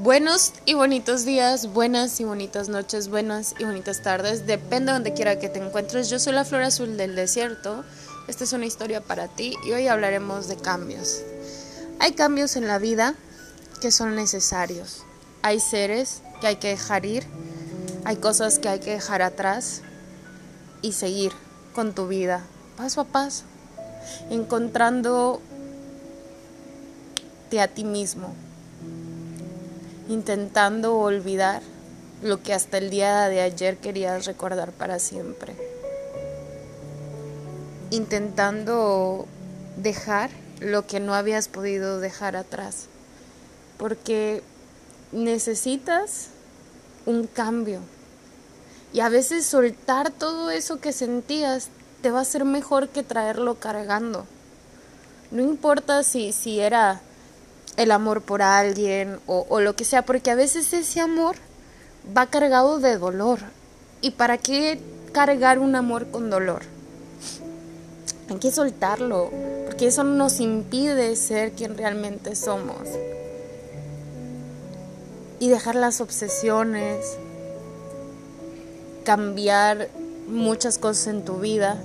Buenos y bonitos días, buenas y bonitas noches, buenas y bonitas tardes, depende de donde quiera que te encuentres. Yo soy la flor azul del desierto. Esta es una historia para ti y hoy hablaremos de cambios. Hay cambios en la vida que son necesarios. Hay seres que hay que dejar ir, hay cosas que hay que dejar atrás y seguir con tu vida paso a paso, encontrándote a ti mismo intentando olvidar lo que hasta el día de ayer querías recordar para siempre. Intentando dejar lo que no habías podido dejar atrás. Porque necesitas un cambio. Y a veces soltar todo eso que sentías te va a ser mejor que traerlo cargando. No importa si, si era el amor por alguien o, lo que sea, porque a veces ese amor va cargado de dolor. ¿Y para qué cargar un amor con dolor? Hay que soltarlo, porque eso nos impide ser quien realmente somos. Y dejar las obsesiones, cambiar muchas cosas en tu vida.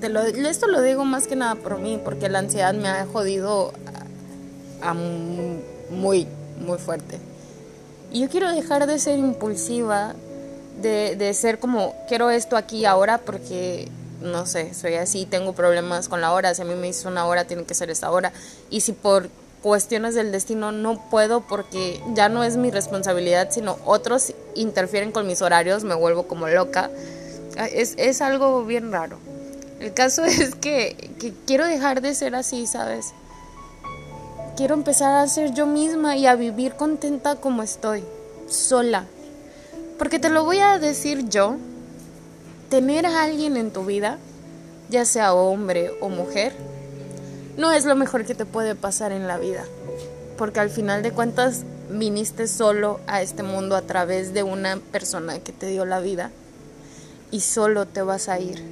Esto lo digo más que nada por mí, porque la ansiedad me ha jodido muy, muy fuerte. Y yo quiero dejar de ser impulsiva, de, de ser como, quiero esto aquí ahora porque, no sé, soy así, tengo problemas con la hora, si a mí me hizo una hora, tiene que ser esta hora. Y si por cuestiones del destino no puedo porque ya no es mi responsabilidad, sino otros interfieren con mis horarios, me vuelvo como loca. Es, es algo bien raro. El caso es que, que quiero dejar de ser así, ¿sabes? Quiero empezar a ser yo misma y a vivir contenta como estoy, sola. Porque te lo voy a decir yo, tener a alguien en tu vida, ya sea hombre o mujer, no es lo mejor que te puede pasar en la vida. Porque al final de cuentas viniste solo a este mundo a través de una persona que te dio la vida y solo te vas a ir.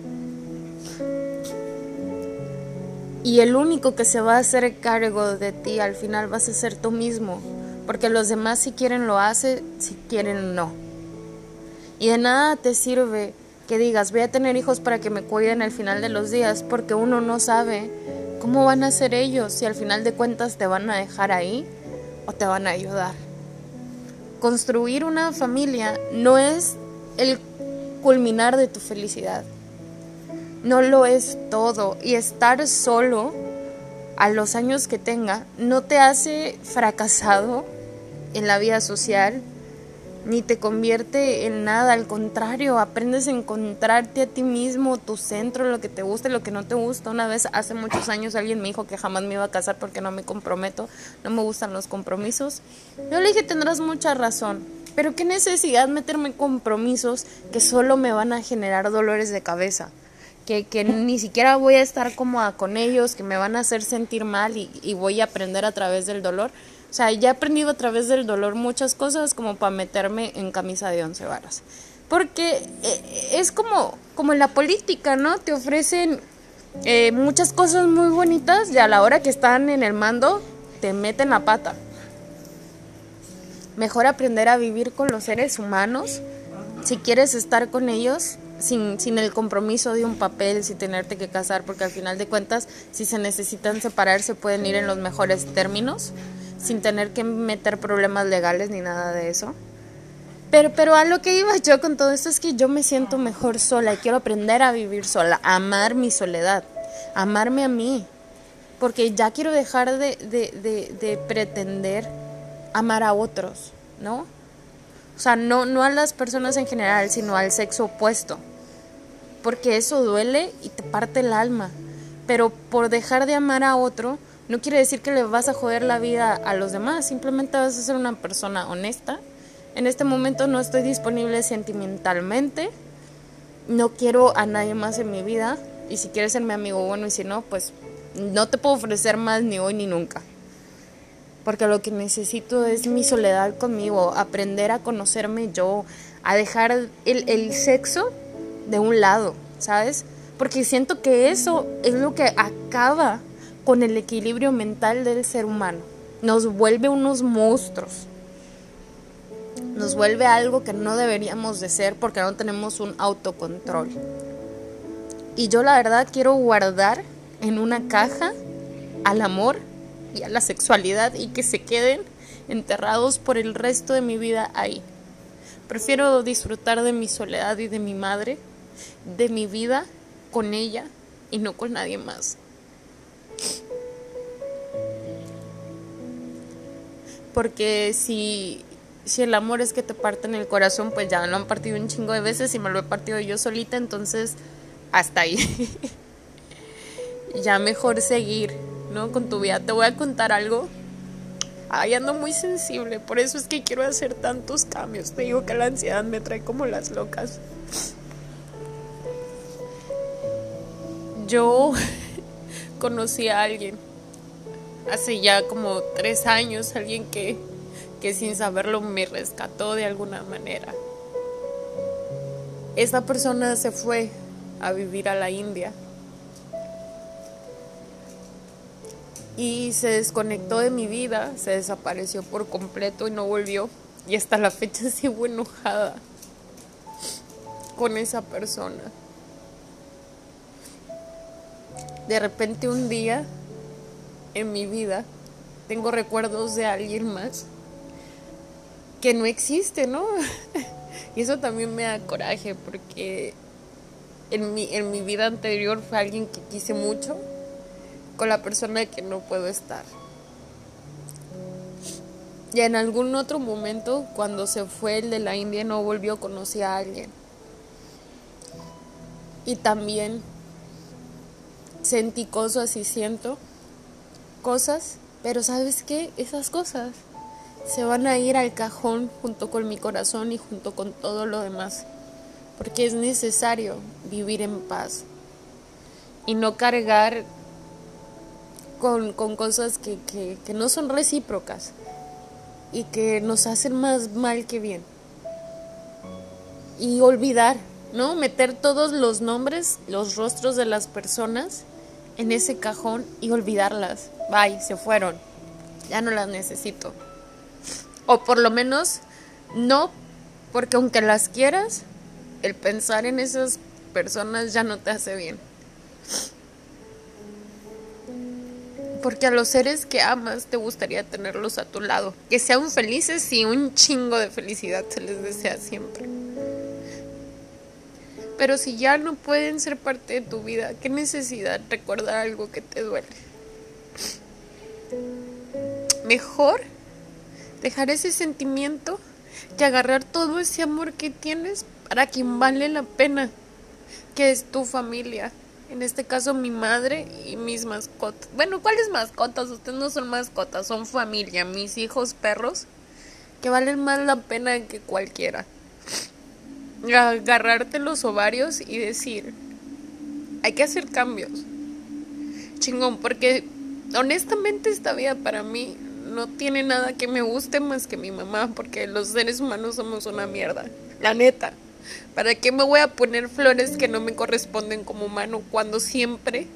Y el único que se va a hacer cargo de ti al final vas a ser tú mismo. Porque los demás si quieren lo hacen, si quieren no. Y de nada te sirve que digas voy a tener hijos para que me cuiden al final de los días porque uno no sabe cómo van a ser ellos si al final de cuentas te van a dejar ahí o te van a ayudar. Construir una familia no es el culminar de tu felicidad no lo es todo y estar solo a los años que tenga no te hace fracasado en la vida social ni te convierte en nada, al contrario, aprendes a encontrarte a ti mismo, tu centro, lo que te gusta y lo que no te gusta. Una vez hace muchos años alguien me dijo que jamás me iba a casar porque no me comprometo, no me gustan los compromisos. Yo le dije, tendrás mucha razón, pero qué necesidad meterme en compromisos que solo me van a generar dolores de cabeza que, que ni siquiera voy a estar cómoda con ellos, que me van a hacer sentir mal y, voy a aprender a través del dolor. O sea, ya he aprendido a través del dolor muchas cosas como para meterme en camisa de once varas. Porque eh, es como, como en la política, ¿no? Te ofrecen eh, muchas cosas muy bonitas y a la hora que están en el mando te meten la pata. Mejor aprender a vivir con los seres humanos. Si quieres estar con ellos, sin, sin el compromiso de un papel, sin tenerte que casar, porque al final de cuentas, si se necesitan separar, se pueden ir en los mejores términos, sin tener que meter problemas legales ni nada de eso. Pero, pero a lo que iba yo con todo esto es que yo me siento mejor sola y quiero aprender a vivir sola, a amar mi soledad, amarme a mí, porque ya quiero dejar de, de, de, de pretender amar a otros, ¿no? O sea, no, no a las personas en general, sino al sexo opuesto. Porque eso duele y te parte el alma. Pero por dejar de amar a otro, no quiere decir que le vas a joder la vida a los demás. Simplemente vas a ser una persona honesta. En este momento no estoy disponible sentimentalmente. No quiero a nadie más en mi vida. Y si quieres ser mi amigo, bueno, y si no, pues no te puedo ofrecer más ni hoy ni nunca porque lo que necesito es mi soledad conmigo, aprender a conocerme yo, a dejar el, el sexo de un lado, ¿sabes? Porque siento que eso es lo que acaba con el equilibrio mental del ser humano, nos vuelve unos monstruos. nos vuelve algo que no deberíamos de ser porque no tenemos un autocontrol. Y yo la verdad quiero guardar en una caja al amor y a la sexualidad y que se queden enterrados por el resto de mi vida ahí. Prefiero disfrutar de mi soledad y de mi madre, de mi vida con ella y no con nadie más. Porque si, si el amor es que te parte en el corazón, pues ya lo han partido un chingo de veces y me lo he partido yo solita, entonces hasta ahí. ya mejor seguir, ¿no? Con tu vida. Te voy a contar algo. Ay, ando muy sensible, por eso es que quiero hacer tantos cambios. Te digo que la ansiedad me trae como las locas. Yo conocí a alguien hace ya como tres años, alguien que, que sin saberlo me rescató de alguna manera. Esta persona se fue a vivir a la India y se desconectó de mi vida, se desapareció por completo y no volvió. Y hasta la fecha sigo enojada con esa persona. De repente un día en mi vida tengo recuerdos de alguien más que no existe, ¿no? y eso también me da coraje porque en mi, en mi vida anterior fue alguien que quise mucho con la persona que no puedo estar. Y en algún otro momento, cuando se fue el de la India, no volvió a conocer a alguien. Y también sentí cosas y siento cosas, pero ¿sabes qué? Esas cosas se van a ir al cajón junto con mi corazón y junto con todo lo demás. Porque es necesario vivir en paz y no cargar con, cosas que, que no son recíprocas y que nos hacen más mal que bien. Y olvidar, ¿no? Meter todos los nombres, los rostros de las personas en ese cajón y olvidarlas. Bye, se fueron. Ya no las necesito. O por lo menos no, porque aunque las quieras, el pensar en esas personas ya no te hace bien. Porque a los seres que amas te gustaría tenerlos a tu lado. Que sean felices y un chingo de felicidad se les desea siempre. Pero si ya no pueden ser parte de tu vida, ¿qué necesidad recordar algo que te duele? Mejor dejar ese sentimiento que agarrar todo ese amor que tienes para quien vale la pena, que es tu familia en este caso mi madre y mis mascotas. Bueno, ¿cuáles mascotas? Ustedes no son mascotas, son familia, mis hijos perros, que valen más la pena que cualquiera. Agarrarte los ovarios y decir, hay que hacer cambios. Chingón, porque honestamente esta vida para mí no tiene nada que me guste más que mi mamá, porque los seres humanos somos una mierda. La neta. ¿Para qué me voy a poner flores que no me corresponden como humano cuando siempre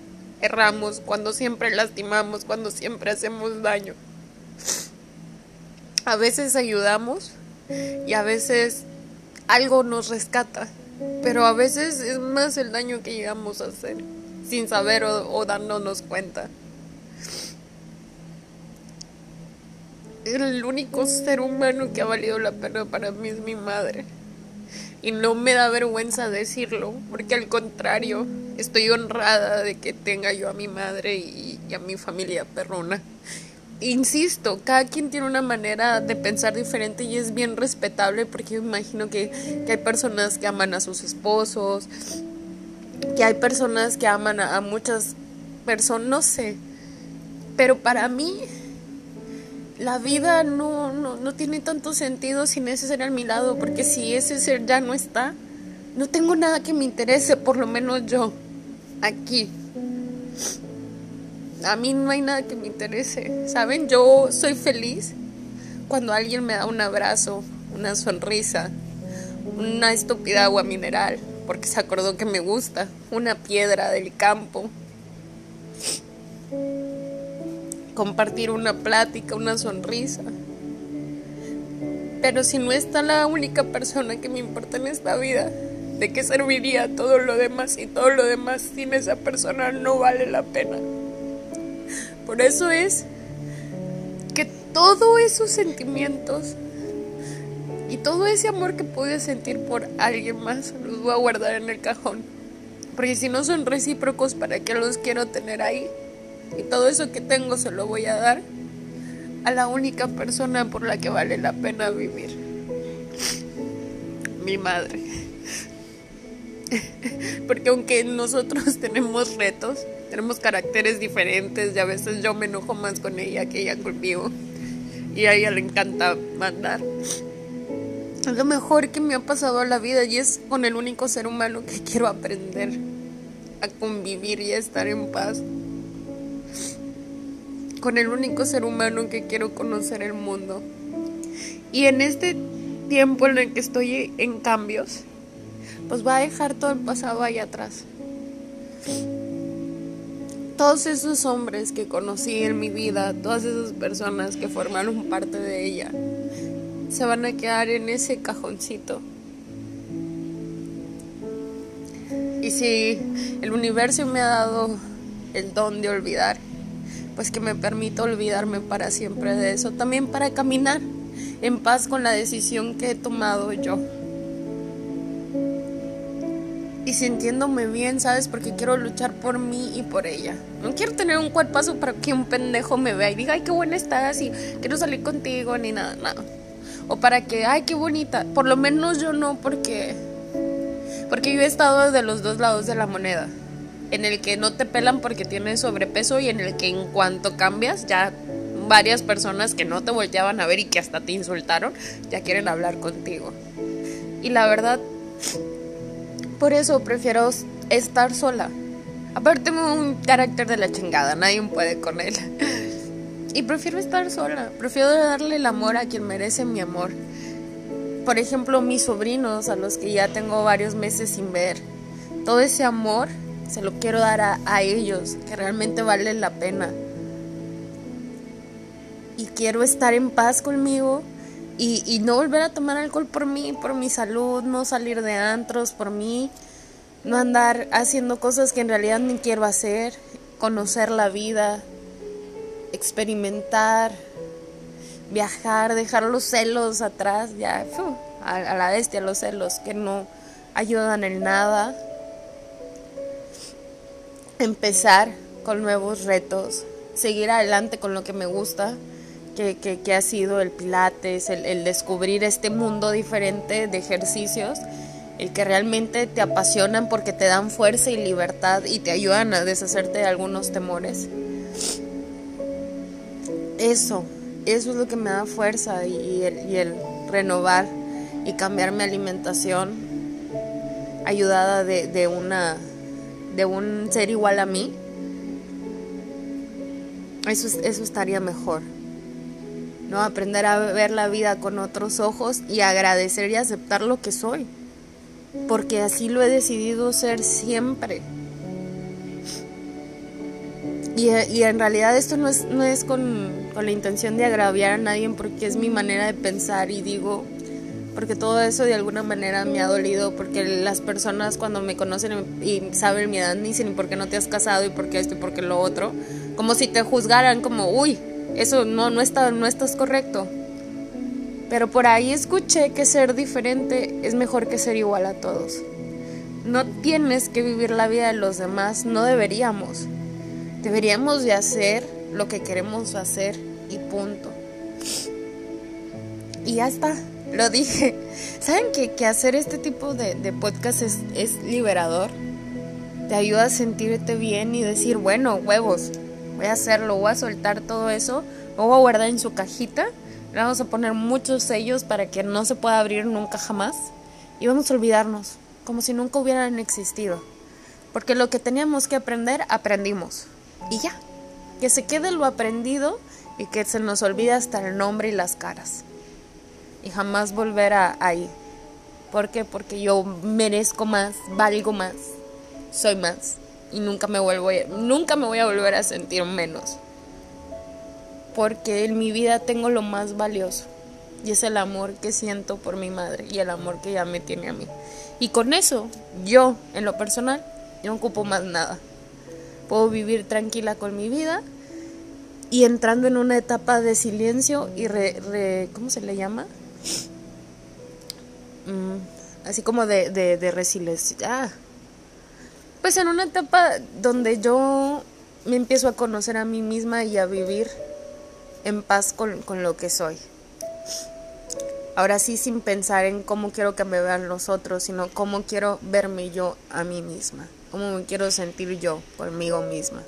erramos, cuando siempre lastimamos, cuando siempre hacemos daño? A veces ayudamos y a veces algo nos rescata, pero a veces es más el daño que llegamos a hacer sin saber o, dándonos cuenta. El único ser humano que ha valido la pena para mí es mi madre y no me da vergüenza decirlo, porque al contrario, estoy honrada de que tenga yo a mi madre y, a mi familia perrona. Insisto, cada quien tiene una manera de pensar diferente y es bien respetable porque yo imagino que, hay personas que aman a sus esposos, que hay personas que aman a muchas personas, no sé, pero para mí la vida no, no, no tiene tanto sentido sin ese ser a mi lado, porque si ese ser ya no está, no tengo nada que me interese, por lo menos yo, aquí. A mí no hay nada que me interese, ¿saben? Yo soy feliz cuando alguien me da un abrazo, una sonrisa, una estúpida agua mineral, porque se acordó que me gusta, una piedra del campo compartir una plática, una sonrisa. Pero si no está la única persona que me importa en esta vida, ¿de qué serviría todo lo demás? Y todo lo demás sin esa persona no vale la pena. Por eso es que todos esos sentimientos y todo ese amor que pude sentir por alguien más los voy a guardar en el cajón. Porque si no son recíprocos, ¿para qué los quiero tener ahí? Y todo eso que tengo se lo voy a dar a la única persona por la que vale la pena vivir. Mi madre. Porque aunque nosotros tenemos retos, tenemos caracteres diferentes y a veces yo me enojo más con ella que ella conmigo. Y a ella le encanta mandar. Es lo mejor que me ha pasado a la vida y es con el único ser humano que quiero aprender a convivir y a estar en paz con el único ser humano que quiero conocer el mundo. Y en este tiempo en el que estoy en cambios, pues va a dejar todo el pasado ahí atrás. Todos esos hombres que conocí en mi vida, todas esas personas que formaron parte de ella, se van a quedar en ese cajoncito. Y si el universo me ha dado el don de olvidar, pues que me permita olvidarme para siempre de eso, también para caminar en paz con la decisión que he tomado yo. Y sintiéndome bien, ¿sabes? Porque quiero luchar por mí y por ella. No quiero tener un cuerpazo para que un pendejo me vea y diga, ay, qué buena estás y quiero salir contigo, ni nada, nada. O para que, ay, qué bonita. Por lo menos yo no, porque. Porque yo he estado de los dos lados de la moneda en el que no te pelan porque tienes sobrepeso y en el que en cuanto cambias ya varias personas que no te volteaban a ver y que hasta te insultaron ya quieren hablar contigo. Y la verdad, por eso prefiero estar sola. Aparte un carácter de la chingada, nadie puede con él. Y prefiero estar sola, prefiero darle el amor a quien merece mi amor. Por ejemplo, mis sobrinos, a los que ya tengo varios meses sin ver. Todo ese amor se lo quiero dar a, ellos, que realmente vale la pena. Y quiero estar en paz conmigo y, y, no volver a tomar alcohol por mí, por mi salud, no salir de antros por mí, no andar haciendo cosas que en realidad ni quiero hacer, conocer la vida, experimentar, viajar, dejar los celos atrás, ya, a, a la bestia los celos que no ayudan en nada. Empezar con nuevos retos, seguir adelante con lo que me gusta, que, ha sido el pilates, el, descubrir este mundo diferente de ejercicios, el que realmente te apasionan porque te dan fuerza y libertad y te ayudan a deshacerte de algunos temores. Eso, eso es lo que me da fuerza y el, y el renovar y cambiar mi alimentación ayudada de, de una de un ser igual a mí, eso, eso estaría mejor. ¿No? Aprender a ver la vida con otros ojos y agradecer y aceptar lo que soy. Porque así lo he decidido ser siempre. Y, y en realidad esto no es, no es con, con la intención de agraviar a nadie porque es mi manera de pensar y digo, porque todo eso de alguna manera me ha dolido, porque las personas cuando me conocen y saben mi edad ni dicen por qué no te has casado y por qué esto y por qué lo otro, como si te juzgaran como, uy, eso no, no, está, no estás correcto. Pero por ahí escuché que ser diferente es mejor que ser igual a todos. No tienes que vivir la vida de los demás, no deberíamos. Deberíamos de hacer lo que queremos hacer y punto. Y ya está lo dije. ¿Saben que, hacer este tipo de, de podcast es, es liberador? Te ayuda a sentirte bien y decir, bueno, huevos, voy a hacerlo, voy a soltar todo eso, lo voy a guardar en su cajita, le vamos a poner muchos sellos para que no se pueda abrir nunca jamás y vamos a olvidarnos, como si nunca hubieran existido. Porque lo que teníamos que aprender, aprendimos. Y ya, que se quede lo aprendido y que se nos olvide hasta el nombre y las caras y jamás volver a ahí. ¿Por qué? Porque yo merezco más, valgo más, soy más y nunca me vuelvo nunca me voy a volver a sentir menos. Porque en mi vida tengo lo más valioso, Y es el amor que siento por mi madre y el amor que ella me tiene a mí. Y con eso, yo, en lo personal, no ocupo más nada. Puedo vivir tranquila con mi vida y entrando en una etapa de silencio y re, ¿cómo se le llama? Mm, así como de, de, resiliencia. Ah. Pues en una etapa donde yo me empiezo a conocer a mí misma y a vivir en paz con, con lo que soy. Ahora sí sin pensar en cómo quiero que me vean los otros, sino cómo quiero verme yo a mí misma, cómo me quiero sentir yo conmigo misma.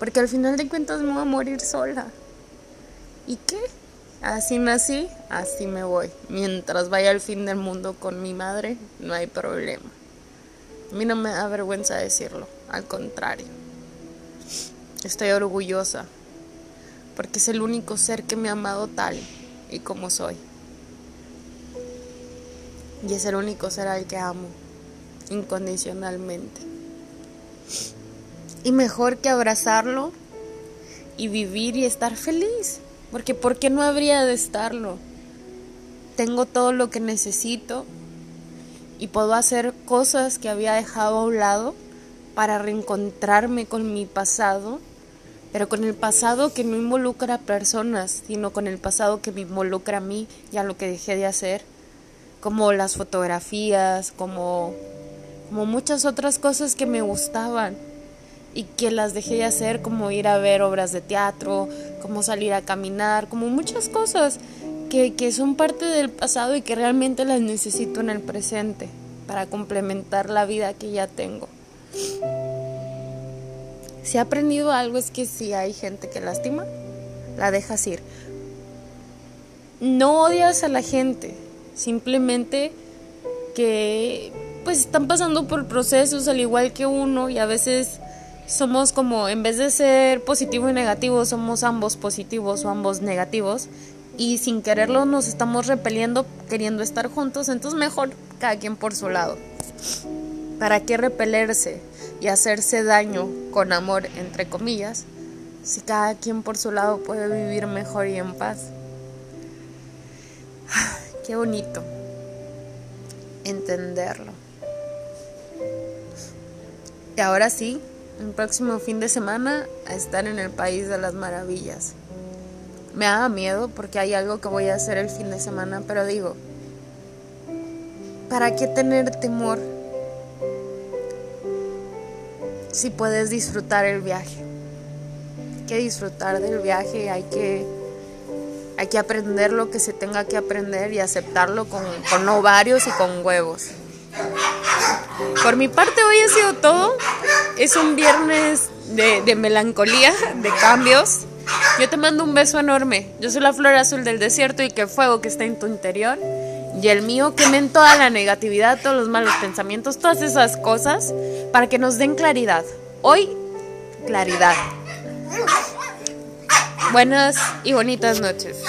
Porque al final de cuentas me voy a morir sola. ¿Y qué? Así nací, así me voy. Mientras vaya al fin del mundo con mi madre, no hay problema. A mí no me da vergüenza decirlo, al contrario. Estoy orgullosa, porque es el único ser que me ha amado tal y como soy. Y es el único ser al que amo, incondicionalmente. Y mejor que abrazarlo y vivir y estar feliz. Porque ¿por qué no habría de estarlo? Tengo todo lo que necesito y puedo hacer cosas que había dejado a un lado para reencontrarme con mi pasado, pero con el pasado que no involucra a personas, sino con el pasado que me involucra a mí y a lo que dejé de hacer, como las fotografías, como, como muchas otras cosas que me gustaban y que las dejé de hacer, como ir a ver obras de teatro, como salir a caminar, como muchas cosas que, son parte del pasado y que realmente las necesito en el presente para complementar la vida que ya tengo. Si he aprendido algo es que si hay gente que lastima, la dejas ir. No odias a la gente, simplemente que pues están pasando por procesos al igual que uno y a veces somos como, en vez de ser positivo y negativo, somos ambos positivos o ambos negativos y sin quererlo nos estamos repeliendo queriendo estar juntos, entonces mejor cada quien por su lado. ¿Para qué repelerse y hacerse daño con amor, entre comillas, si cada quien por su lado puede vivir mejor y en paz? Qué bonito entenderlo. Y ahora sí, el próximo fin de semana a estar en el país de las maravillas. Me da miedo porque hay algo que voy a hacer el fin de semana, pero digo, ¿para qué tener temor si puedes disfrutar el viaje? Hay que disfrutar del viaje, hay que, hay que aprender lo que se tenga que aprender y aceptarlo con, con ovarios y con huevos. Por mi parte hoy ha sido todo. Es un viernes de, melancolía, de cambios. Yo te mando un beso enorme. Yo soy la flor azul del desierto y que fuego que está en tu interior. Y el mío quemen toda la negatividad, todos los malos pensamientos, todas esas cosas para que nos den claridad. Hoy, claridad. Buenas y bonitas noches.